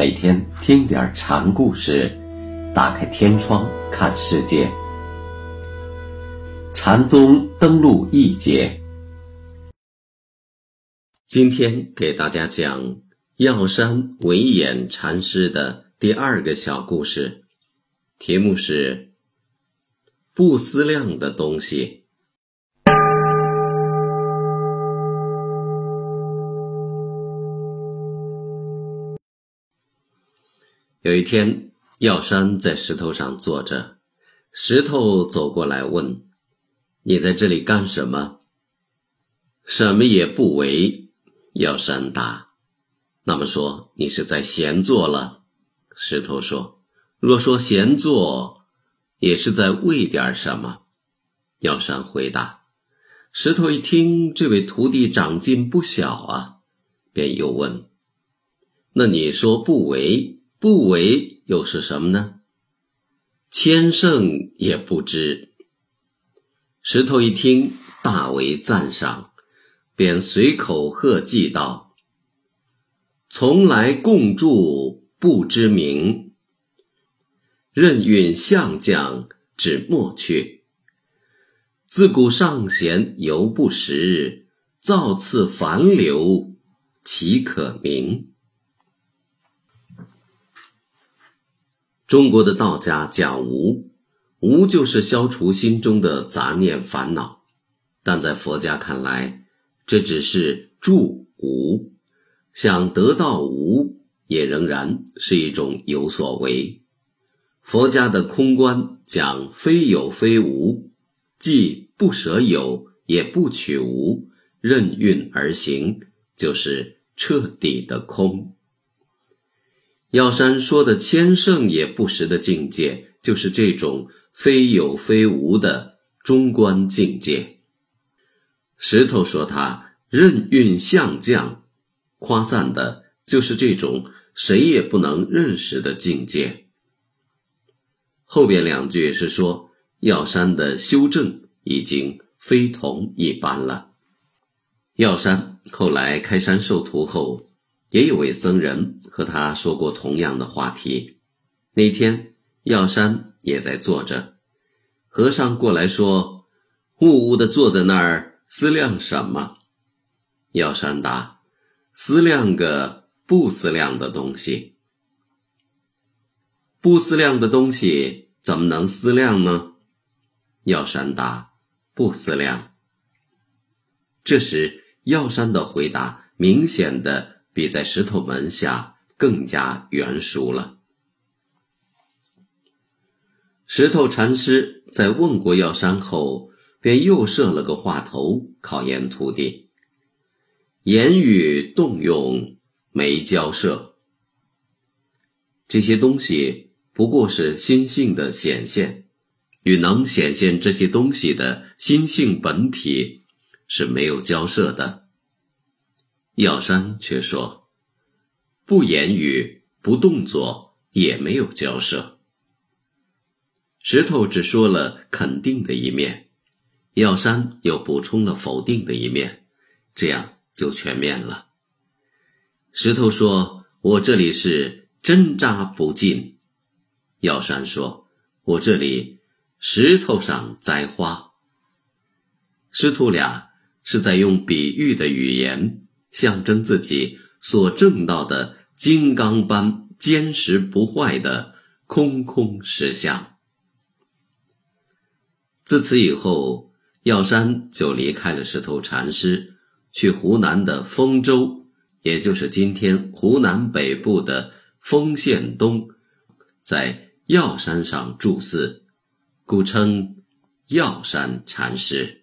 每天听点禅故事，打开天窗看世界。禅宗登陆一节，今天给大家讲药山惟演禅师的第二个小故事，题目是“不思量的东西”。有一天，药山在石头上坐着，石头走过来问：“你在这里干什么？”“什么也不为。”药山答。“那么说，你是在闲坐了？”石头说。“若说闲坐，也是在为点什么。”药山回答。石头一听，这位徒弟长进不小啊，便又问：“那你说不为？”不为又是什么呢？千圣也不知。石头一听，大为赞赏，便随口贺记道：“从来共住不知名，任运相将指莫去。自古上贤犹不识，造次凡流岂可名？”中国的道家讲无，无就是消除心中的杂念烦恼，但在佛家看来，这只是住无，想得到无，也仍然是一种有所为。佛家的空观讲非有非无，既不舍有，也不取无，任运而行，就是彻底的空。药山说的千圣也不识的境界，就是这种非有非无的中观境界。石头说他任运相将，夸赞的就是这种谁也不能认识的境界。后边两句是说药山的修正已经非同一般了。药山后来开山授徒后。也有位僧人和他说过同样的话题。那天药山也在坐着，和尚过来说：“兀兀的坐在那儿思量什么？”药山答：“思量个不思量的东西。不思量的东西怎么能思量呢？”药山答：“不思量。”这时药山的回答明显的。比在石头门下更加圆熟了。石头禅师在问过药山后，便又设了个话头考验徒弟：言语动用没交涉，这些东西不过是心性的显现，与能显现这些东西的心性本体是没有交涉的。药山却说：“不言语，不动作，也没有交涉。”石头只说了肯定的一面，药山又补充了否定的一面，这样就全面了。石头说：“我这里是针扎不进。”药山说：“我这里石头上栽花。”师徒俩是在用比喻的语言。象征自己所证到的金刚般坚实不坏的空空实相。自此以后，药山就离开了石头禅师，去湖南的丰州，也就是今天湖南北部的丰县东，在药山上住寺，故称药山禅师。